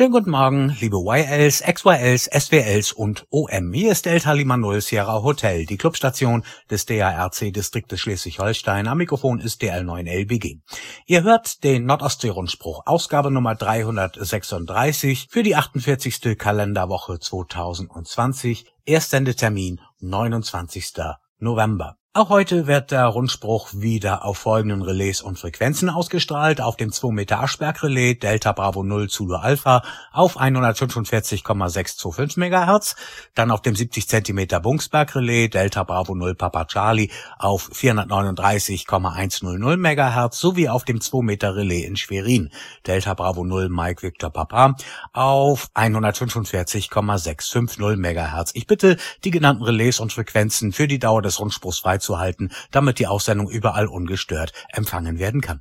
Schönen guten Morgen, liebe YLs, XYLs, SWLs und OM. Hier ist Delta Lima Null Sierra Hotel, die Clubstation des DARC-Distriktes Schleswig-Holstein. Am Mikrofon ist DL9LBG. Ihr hört den Nordostsee-Rundspruch, Ausgabe Nummer 336 für die 48. Kalenderwoche 2020, Erstsendetermin 29. November. Auch heute wird der Rundspruch wieder auf folgenden Relais und Frequenzen ausgestrahlt. Auf dem 2 Meter Aschberg Relais Delta Bravo 0 Zulu Alpha auf 145,625 MHz. Dann auf dem 70 Zentimeter Bungsberg Relais Delta Bravo 0 Papa Charlie auf 439,100 MHz sowie auf dem 2 Meter Relais in Schwerin Delta Bravo 0 Mike Victor Papa auf 145,650 MHz. Ich bitte die genannten Relais und Frequenzen für die Dauer des Rundspruchs frei freizuhalten, damit die Aussendung überall ungestört empfangen werden kann.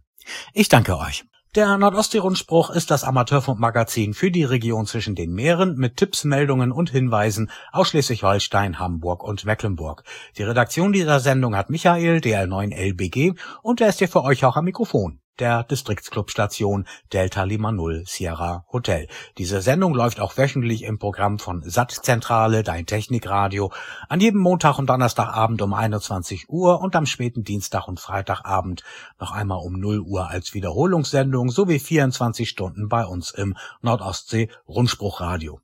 Ich danke euch. Der Nordostsee-Rundspruch ist das Amateurfunkmagazin für die Region zwischen den Meeren mit Tipps, Meldungen und Hinweisen aus Schleswig-Holstein, Hamburg und Mecklenburg. Die Redaktion dieser Sendung hat Michael, DL9LBG, und er ist hier für euch auch am Mikrofon der Distriktsclubstation Delta Lima Null Sierra Hotel. Diese Sendung läuft auch wöchentlich im Programm von Sattzentrale, dein Technikradio, an jedem Montag und Donnerstagabend um 21 Uhr und am späten Dienstag und Freitagabend noch einmal um 0 Uhr als Wiederholungssendung sowie 24 Stunden bei uns im Nordostsee Rundspruchradio.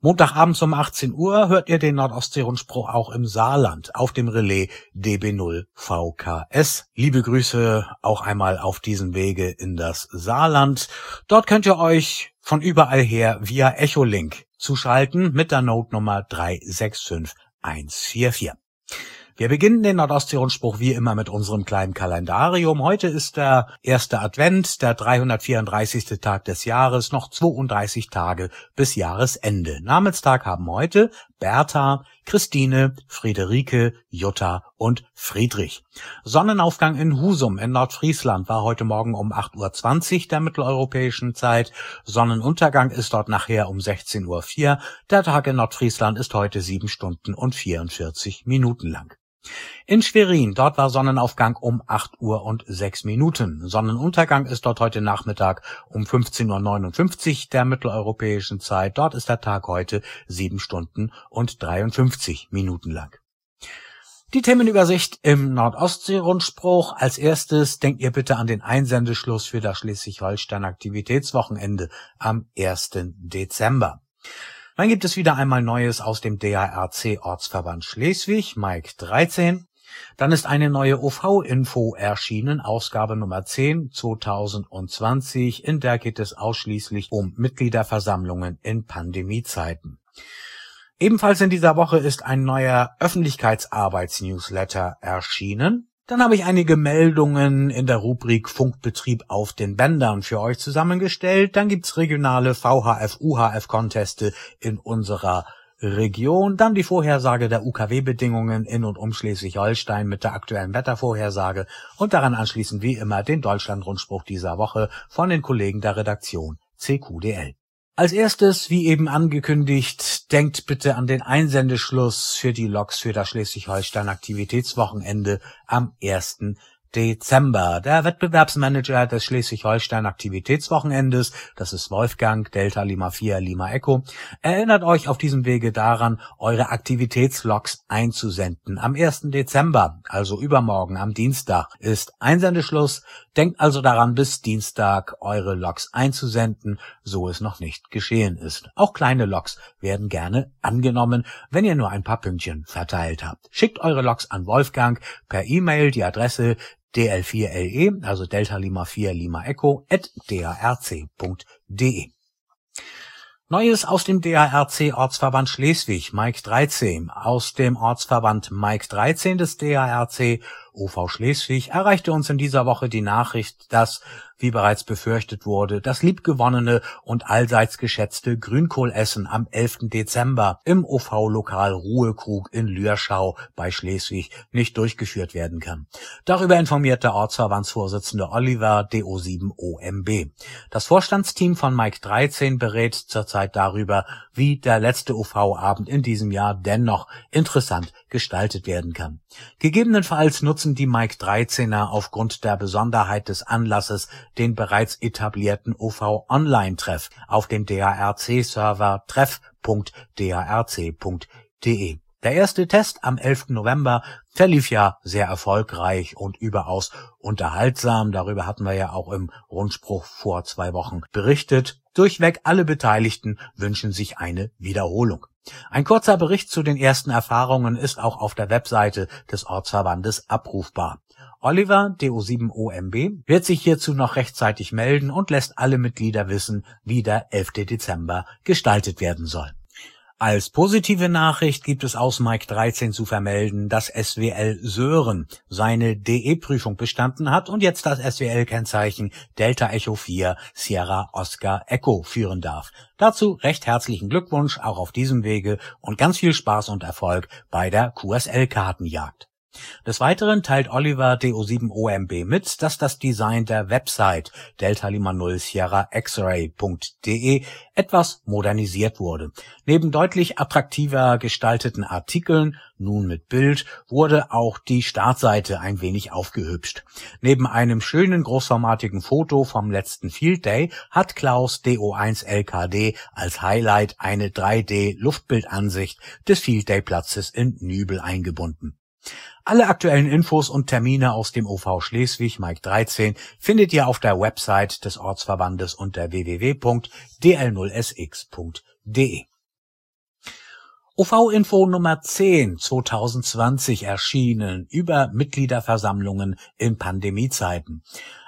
Montagabends um 18 Uhr hört ihr den Nordostsee-Rundspruch auch im Saarland auf dem Relais DB0 VKS. Liebe Grüße auch einmal auf diesem Wege in das Saarland. Dort könnt ihr euch von überall her via Echolink zuschalten mit der Note-Nummer 365144. Wir beginnen den Nordostsee-Rundspruch wie immer mit unserem kleinen Kalendarium. Heute ist der erste Advent, der 334. Tag des Jahres, noch 32 Tage bis Jahresende. Namenstag haben heute Bertha, Christine, Friederike, Jutta und Friedrich. Sonnenaufgang in Husum in Nordfriesland war heute Morgen um 8.20 Uhr der mitteleuropäischen Zeit. Sonnenuntergang ist dort nachher um 16.04 Uhr. Der Tag in Nordfriesland ist heute sieben Stunden und 44 Minuten lang. In Schwerin, dort war Sonnenaufgang um 8 Uhr und 6 Minuten. Sonnenuntergang ist dort heute Nachmittag um 15.59 Uhr der mitteleuropäischen Zeit. Dort ist der Tag heute 7 Stunden und 53 Minuten lang. Die Themenübersicht im Nordostsee-Rundspruch. Als erstes denkt ihr bitte an den Einsendeschluss für das Schleswig-Holstein Aktivitätswochenende am 1. Dezember. Dann gibt es wieder einmal Neues aus dem DARC Ortsverband Schleswig, Mike 13. Dann ist eine neue OV-Info erschienen, Ausgabe Nummer 10 2020. In der geht es ausschließlich um Mitgliederversammlungen in Pandemiezeiten. Ebenfalls in dieser Woche ist ein neuer Öffentlichkeitsarbeitsnewsletter erschienen. Dann habe ich einige Meldungen in der Rubrik Funkbetrieb auf den Bändern für euch zusammengestellt. Dann gibt's regionale VHF-UHF-Conteste in unserer Region. Dann die Vorhersage der UKW-Bedingungen in und um Schleswig-Holstein mit der aktuellen Wettervorhersage und daran anschließend wie immer den Deutschland-Rundspruch dieser Woche von den Kollegen der Redaktion CQDL. Als erstes, wie eben angekündigt, denkt bitte an den Einsendeschluss für die Loks für das Schleswig-Holstein Aktivitätswochenende am 1. Dezember. Der Wettbewerbsmanager des Schleswig-Holstein Aktivitätswochenendes, das ist Wolfgang Delta Lima 4 Lima Echo, erinnert euch auf diesem Wege daran, eure Aktivitätslogs einzusenden. Am 1. Dezember, also übermorgen am Dienstag, ist Einsendeschluss. Denkt also daran, bis Dienstag eure Logs einzusenden, so es noch nicht geschehen ist. Auch kleine Logs werden gerne angenommen, wenn ihr nur ein paar Pünktchen verteilt habt. Schickt eure Logs an Wolfgang per E-Mail die Adresse dl4le, also Delta Lima 4 Lima Echo, at darc.de. Neues aus dem DARC Ortsverband Schleswig, Mike 13. Aus dem Ortsverband Mike 13 des DARC OV Schleswig erreichte uns in dieser Woche die Nachricht, dass wie bereits befürchtet wurde, das liebgewonnene und allseits geschätzte Grünkohlessen am 11. Dezember im OV-Lokal Ruhekrug in Lürschau bei Schleswig nicht durchgeführt werden kann. Darüber informiert der Ortsverbandsvorsitzende Oliver DO7OMB. Das Vorstandsteam von Mike 13 berät zurzeit darüber, wie der letzte OV-Abend in diesem Jahr dennoch interessant gestaltet werden kann. Gegebenenfalls nutzen die Mike 13er aufgrund der Besonderheit des Anlasses den bereits etablierten OV Online Treff auf dem DARC Server treff.darc.de. Der erste Test am 11. November verlief ja sehr erfolgreich und überaus unterhaltsam. Darüber hatten wir ja auch im Rundspruch vor zwei Wochen berichtet. Durchweg alle Beteiligten wünschen sich eine Wiederholung. Ein kurzer Bericht zu den ersten Erfahrungen ist auch auf der Webseite des Ortsverbandes abrufbar. Oliver, DO7OMB, wird sich hierzu noch rechtzeitig melden und lässt alle Mitglieder wissen, wie der 11. Dezember gestaltet werden soll. Als positive Nachricht gibt es aus Mike 13 zu vermelden, dass SWL Sören seine DE-Prüfung bestanden hat und jetzt das SWL-Kennzeichen Delta Echo 4 Sierra Oscar Echo führen darf. Dazu recht herzlichen Glückwunsch auch auf diesem Wege und ganz viel Spaß und Erfolg bei der QSL-Kartenjagd. Des Weiteren teilt Oliver DO7OMB mit, dass das Design der Website Delta Lima 0 Sierra X-Ray.de etwas modernisiert wurde. Neben deutlich attraktiver gestalteten Artikeln, nun mit Bild, wurde auch die Startseite ein wenig aufgehübscht. Neben einem schönen großformatigen Foto vom letzten Field Day hat Klaus DO1 LKD als Highlight eine 3D Luftbildansicht des Field Day Platzes in Nübel eingebunden. Alle aktuellen Infos und Termine aus dem OV Schleswig Mike 13 findet ihr auf der Website des Ortsverbandes unter www.dl0sx.de. OV-Info Nummer 10 2020 erschienen über Mitgliederversammlungen in Pandemiezeiten.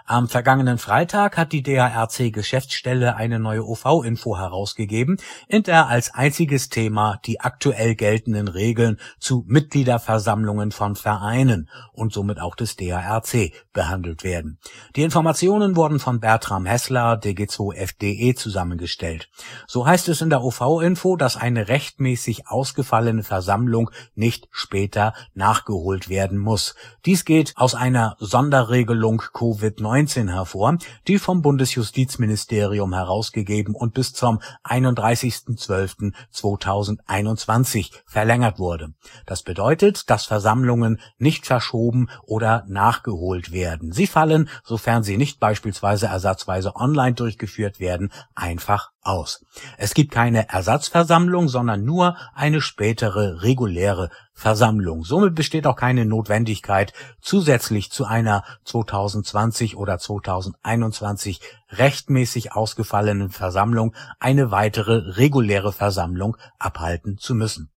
Am vergangenen Freitag hat die DARC Geschäftsstelle eine neue OV-Info herausgegeben, in der als einziges Thema die aktuell geltenden Regeln zu Mitgliederversammlungen von Vereinen und somit auch des DARC behandelt werden. Die Informationen wurden von Bertram Hessler, DG2FDE, zusammengestellt. So heißt es in der OV-Info, dass eine rechtmäßig ausgefallene Versammlung nicht später nachgeholt werden muss. Dies geht aus einer Sonderregelung Covid-19 hervor, die vom Bundesjustizministerium herausgegeben und bis zum 31.12.2021 verlängert wurde. Das bedeutet, dass Versammlungen nicht verschoben oder nachgeholt werden. Sie fallen, sofern sie nicht beispielsweise ersatzweise online durchgeführt werden, einfach aus. Es gibt keine Ersatzversammlung, sondern nur eine spätere reguläre Versammlung. Somit besteht auch keine Notwendigkeit, zusätzlich zu einer 2020 oder 2021 rechtmäßig ausgefallenen Versammlung eine weitere reguläre Versammlung abhalten zu müssen.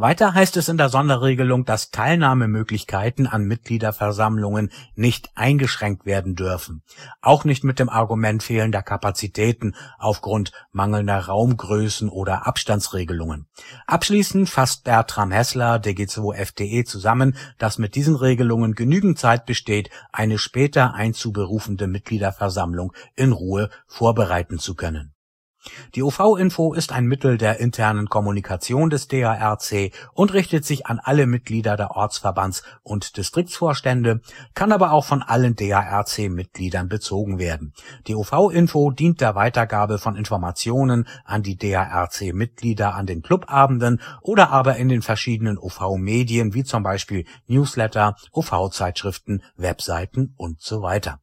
Weiter heißt es in der Sonderregelung, dass Teilnahmemöglichkeiten an Mitgliederversammlungen nicht eingeschränkt werden dürfen. Auch nicht mit dem Argument fehlender Kapazitäten aufgrund mangelnder Raumgrößen oder Abstandsregelungen. Abschließend fasst Bertram Hessler, DG2 FDE, zusammen, dass mit diesen Regelungen genügend Zeit besteht, eine später einzuberufende Mitgliederversammlung in Ruhe vorbereiten zu können. Die OV-Info ist ein Mittel der internen Kommunikation des DARC und richtet sich an alle Mitglieder der Ortsverbands- und Distriktsvorstände, kann aber auch von allen DARC-Mitgliedern bezogen werden. Die OV-Info dient der Weitergabe von Informationen an die DARC-Mitglieder an den Clubabenden oder aber in den verschiedenen OV-Medien wie zum Beispiel Newsletter, OV-Zeitschriften, Webseiten und so weiter.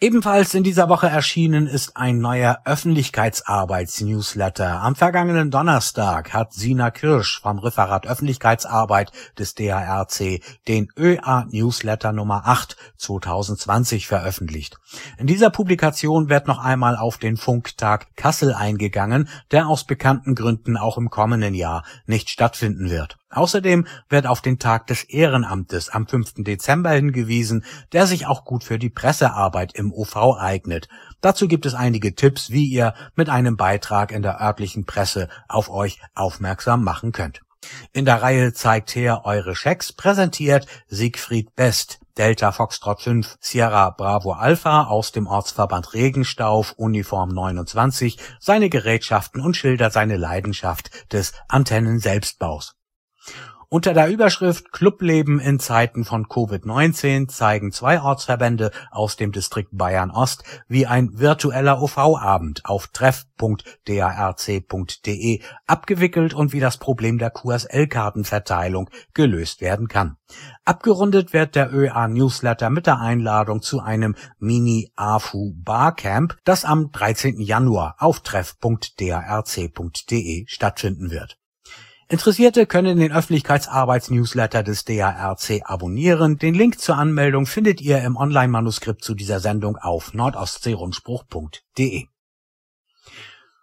Ebenfalls in dieser Woche erschienen ist ein neuer Öffentlichkeitsarbeits-Newsletter. Am vergangenen Donnerstag hat Sina Kirsch vom Referat Öffentlichkeitsarbeit des DARC den ÖA-Newsletter Nummer 8 2020 veröffentlicht. In dieser Publikation wird noch einmal auf den Funktag Kassel eingegangen, der aus bekannten Gründen auch im kommenden Jahr nicht stattfinden wird. Außerdem wird auf den Tag des Ehrenamtes am 5. Dezember hingewiesen, der sich auch gut für die Pressearbeit im OV eignet. Dazu gibt es einige Tipps, wie ihr mit einem Beitrag in der örtlichen Presse auf euch aufmerksam machen könnt. In der Reihe zeigt her eure Schecks präsentiert Siegfried Best, Delta Foxtrot 5 Sierra Bravo Alpha aus dem Ortsverband Regenstauf Uniform 29 seine Gerätschaften und schildert seine Leidenschaft des Antennen-Selbstbaus. Unter der Überschrift Clubleben in Zeiten von Covid-19 zeigen zwei Ortsverbände aus dem Distrikt Bayern Ost, wie ein virtueller OV-Abend auf treff.darc.de abgewickelt und wie das Problem der QSL-Kartenverteilung gelöst werden kann. Abgerundet wird der ÖA-Newsletter mit der Einladung zu einem Mini-AFU Barcamp, das am 13. Januar auf treff.darc.de stattfinden wird. Interessierte können den Öffentlichkeitsarbeits-Newsletter des DARC abonnieren. Den Link zur Anmeldung findet ihr im Online-Manuskript zu dieser Sendung auf nordostseerundspruch.de.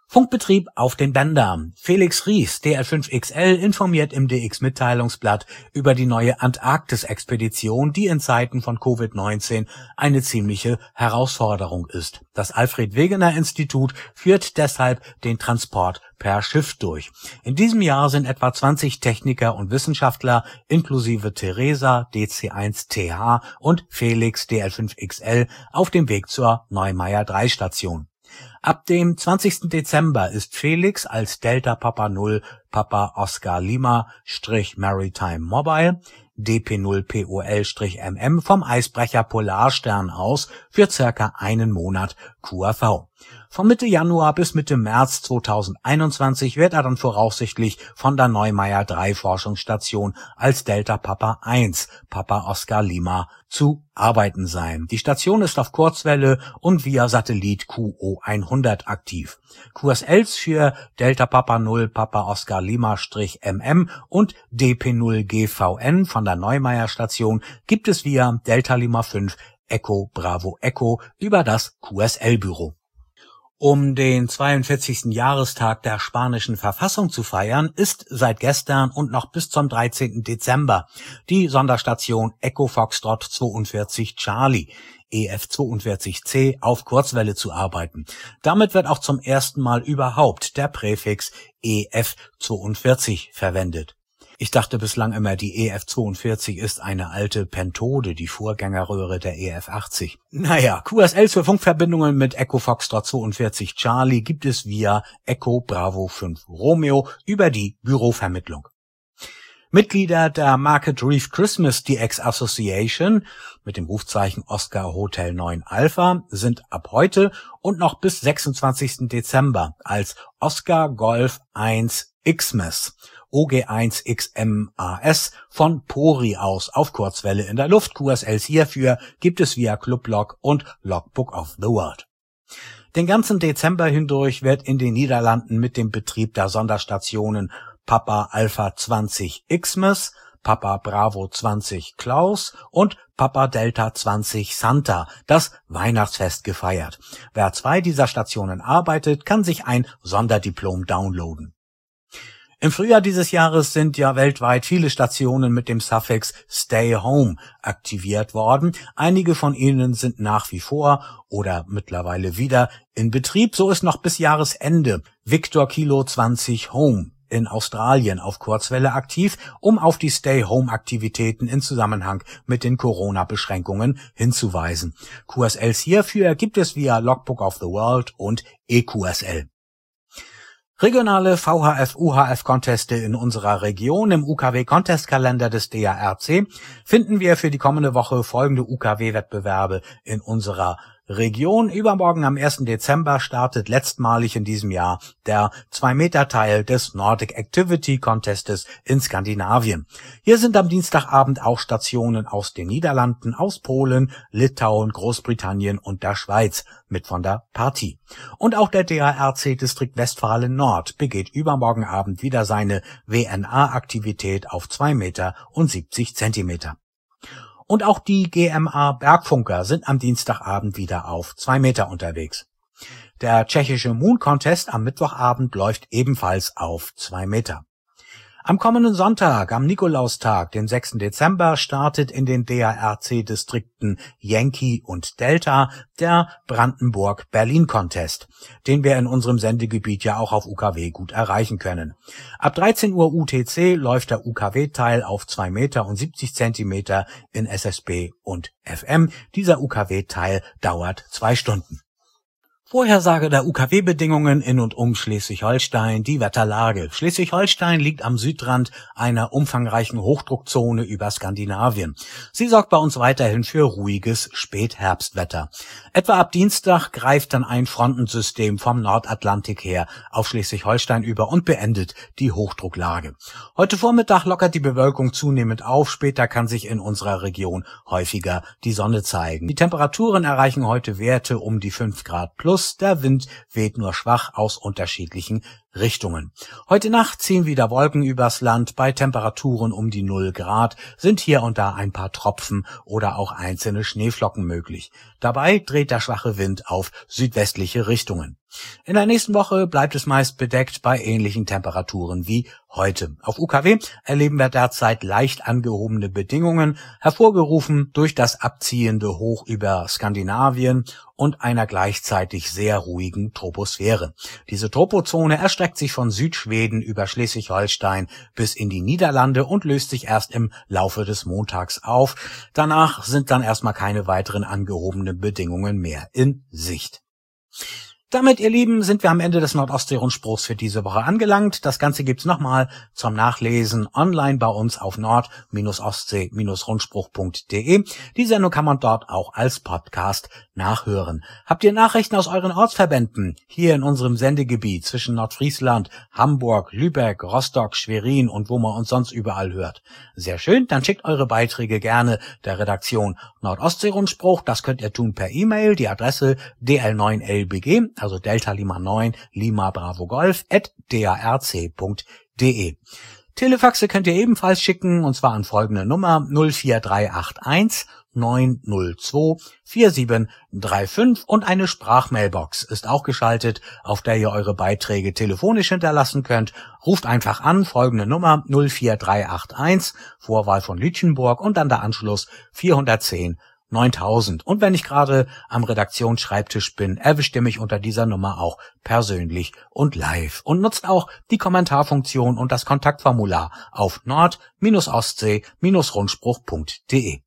Funkbetrieb auf den Bändern. Felix Ries, DL5XL, informiert im DX-Mitteilungsblatt über die neue Antarktis-Expedition, die in Zeiten von Covid-19 eine ziemliche Herausforderung ist. Das Alfred-Wegener-Institut führt deshalb den Transport per Schiff durch. In diesem Jahr sind etwa 20 Techniker und Wissenschaftler inklusive Theresa DC1TH und Felix DL5XL auf dem Weg zur Neumeier 3 Station. Ab dem 20. Dezember ist Felix als Delta Papa 0 Papa Oscar Lima Maritime Mobile DP0POL-MM vom Eisbrecher Polarstern aus für circa einen Monat QAV. Von Mitte Januar bis Mitte März 2021 wird er dann voraussichtlich von der Neumeier 3 Forschungsstation als Delta Papa 1 Papa Oscar Lima zu arbeiten sein. Die Station ist auf Kurzwelle und via Satellit QO100 aktiv. QSLs für Delta Papa 0 Papa Oscar Lima MM und DP0 GVN von der Neumeier Station gibt es via Delta Lima 5 Echo Bravo Echo über das QSL-Büro. Um den 42. Jahrestag der spanischen Verfassung zu feiern, ist seit gestern und noch bis zum 13. Dezember die Sonderstation Echo Foxtrot 42 Charlie EF42C auf Kurzwelle zu arbeiten. Damit wird auch zum ersten Mal überhaupt der Präfix EF42 verwendet. Ich dachte bislang immer, die EF42 ist eine alte Pentode, die Vorgängerröhre der EF80. Naja, QSLs für Funkverbindungen mit Echo Foxtrot 42 Charlie gibt es via Echo Bravo 5 Romeo über die Bürovermittlung. Mitglieder der Market Reef Christmas DX Association mit dem Rufzeichen Oscar Hotel 9 Alpha sind ab heute und noch bis 26. Dezember als Oscar Golf 1 Xmas OG1XMAS von Pori aus auf Kurzwelle in der Luft. QSLs hierfür gibt es via Clublog und Logbook of the World. Den ganzen Dezember hindurch wird in den Niederlanden mit dem Betrieb der Sonderstationen Papa Alpha 20 Xmas, Papa Bravo 20 Klaus und Papa Delta 20 Santa das Weihnachtsfest gefeiert. Wer zwei dieser Stationen arbeitet, kann sich ein Sonderdiplom downloaden. Im Frühjahr dieses Jahres sind ja weltweit viele Stationen mit dem Suffix Stay Home aktiviert worden. Einige von ihnen sind nach wie vor oder mittlerweile wieder in Betrieb. So ist noch bis Jahresende Victor Kilo 20 Home in Australien auf Kurzwelle aktiv, um auf die Stay-Home-Aktivitäten in Zusammenhang mit den Corona-Beschränkungen hinzuweisen. QSLs hierfür gibt es via Logbook of the World und EQSL. Regionale VHF-UHF-Conteste in unserer Region. Im UKW-Contestkalender des DARC finden wir für die kommende Woche folgende UKW-Wettbewerbe in unserer Region. Übermorgen am 1. Dezember startet letztmalig in diesem Jahr der 2-Meter-Teil des Nordic Activity Contestes in Skandinavien. Hier sind am Dienstagabend auch Stationen aus den Niederlanden, aus Polen, Litauen, Großbritannien und der Schweiz mit von der Partie. Und auch der DARC Distrikt Westfalen Nord begeht übermorgen Abend wieder seine WNA-Aktivität auf 2 Meter und 70 Zentimeter. Und auch die GMA Bergfunker sind am Dienstagabend wieder auf zwei Meter unterwegs. Der tschechische Moon Contest am Mittwochabend läuft ebenfalls auf zwei Meter. Am kommenden Sonntag, am Nikolaustag, den 6. Dezember, startet in den DARC-Distrikten Yankee und Delta der Brandenburg-Berlin-Contest, den wir in unserem Sendegebiet ja auch auf UKW gut erreichen können. Ab 13 Uhr UTC läuft der UKW-Teil auf 2 Meter und 70 Zentimeter in SSB und FM. Dieser UKW-Teil dauert zwei Stunden. Vorhersage der UKW-Bedingungen in und um Schleswig-Holstein, die Wetterlage. Schleswig-Holstein liegt am Südrand einer umfangreichen Hochdruckzone über Skandinavien. Sie sorgt bei uns weiterhin für ruhiges Spätherbstwetter. Etwa ab Dienstag greift dann ein Frontensystem vom Nordatlantik her auf Schleswig-Holstein über und beendet die Hochdrucklage. Heute Vormittag lockert die Bewölkung zunehmend auf, später kann sich in unserer Region häufiger die Sonne zeigen. Die Temperaturen erreichen heute Werte um die 5 Grad plus Der Wind weht nur schwach aus unterschiedlichen Richtungen. Heute Nacht ziehen wieder Wolken übers Land. Bei Temperaturen um die 0 Grad sind hier und da ein paar Tropfen oder auch einzelne Schneeflocken möglich. Dabei dreht der schwache Wind auf südwestliche Richtungen. In der nächsten Woche bleibt es meist bedeckt bei ähnlichen Temperaturen wie heute. Auf UKW erleben wir derzeit leicht angehobene Bedingungen, hervorgerufen durch das abziehende Hoch über Skandinavien und einer gleichzeitig sehr ruhigen Troposphäre. Diese Tropozone erstreckt sich von Südschweden über Schleswig-Holstein bis in die Niederlande und löst sich erst im Laufe des Montags auf. Danach sind dann erstmal keine weiteren angehobenen Bedingungen mehr in Sicht. Damit, ihr Lieben, sind wir am Ende des Nordostsee-Rundspruchs für diese Woche angelangt. Das Ganze gibt's nochmal zum Nachlesen online bei uns auf nord-ostsee-rundspruch.de. Die Sendung kann man dort auch als Podcast nachhören. Habt ihr Nachrichten aus euren Ortsverbänden hier in unserem Sendegebiet zwischen Nordfriesland, Hamburg, Lübeck, Rostock, Schwerin und wo man uns sonst überall hört? Sehr schön, dann schickt eure Beiträge gerne der Redaktion Nordostsee-Rundspruch. Das könnt ihr tun per E-Mail, die Adresse dl9lbg also Delta Lima 9 Lima Bravo Golf at darc.de. Telefaxe könnt ihr ebenfalls schicken und zwar an folgende Nummer 04381 902 4735 und eine Sprachmailbox ist auch geschaltet, auf der ihr eure Beiträge telefonisch hinterlassen könnt. Ruft einfach an, folgende Nummer 04381, Vorwahl von Lütchenburg und dann der Anschluss 410 9000. Und wenn ich gerade am Redaktionsschreibtisch bin, erwischt ihr mich unter dieser Nummer auch persönlich und live und nutzt auch die Kommentarfunktion und das Kontaktformular auf nord-ostsee-rundspruch.de.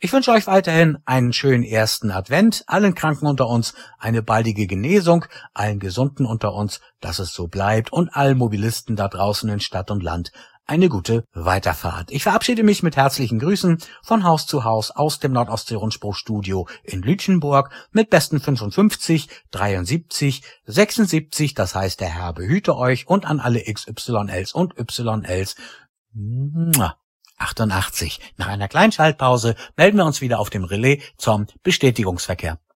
Ich wünsche euch weiterhin einen schönen ersten Advent, allen Kranken unter uns eine baldige Genesung, allen Gesunden unter uns, dass es so bleibt und allen Mobilisten da draußen in Stadt und Land eine gute Weiterfahrt. Ich verabschiede mich mit herzlichen Grüßen von Haus zu Haus aus dem Nordostsee-Rundspruchstudio in Lütchenburg mit besten 55, 73, 76, das heißt der Herr behüte euch und an alle XYLs und YLs. 88. Nach einer kleinen Schaltpause melden wir uns wieder auf dem Relais zum Bestätigungsverkehr.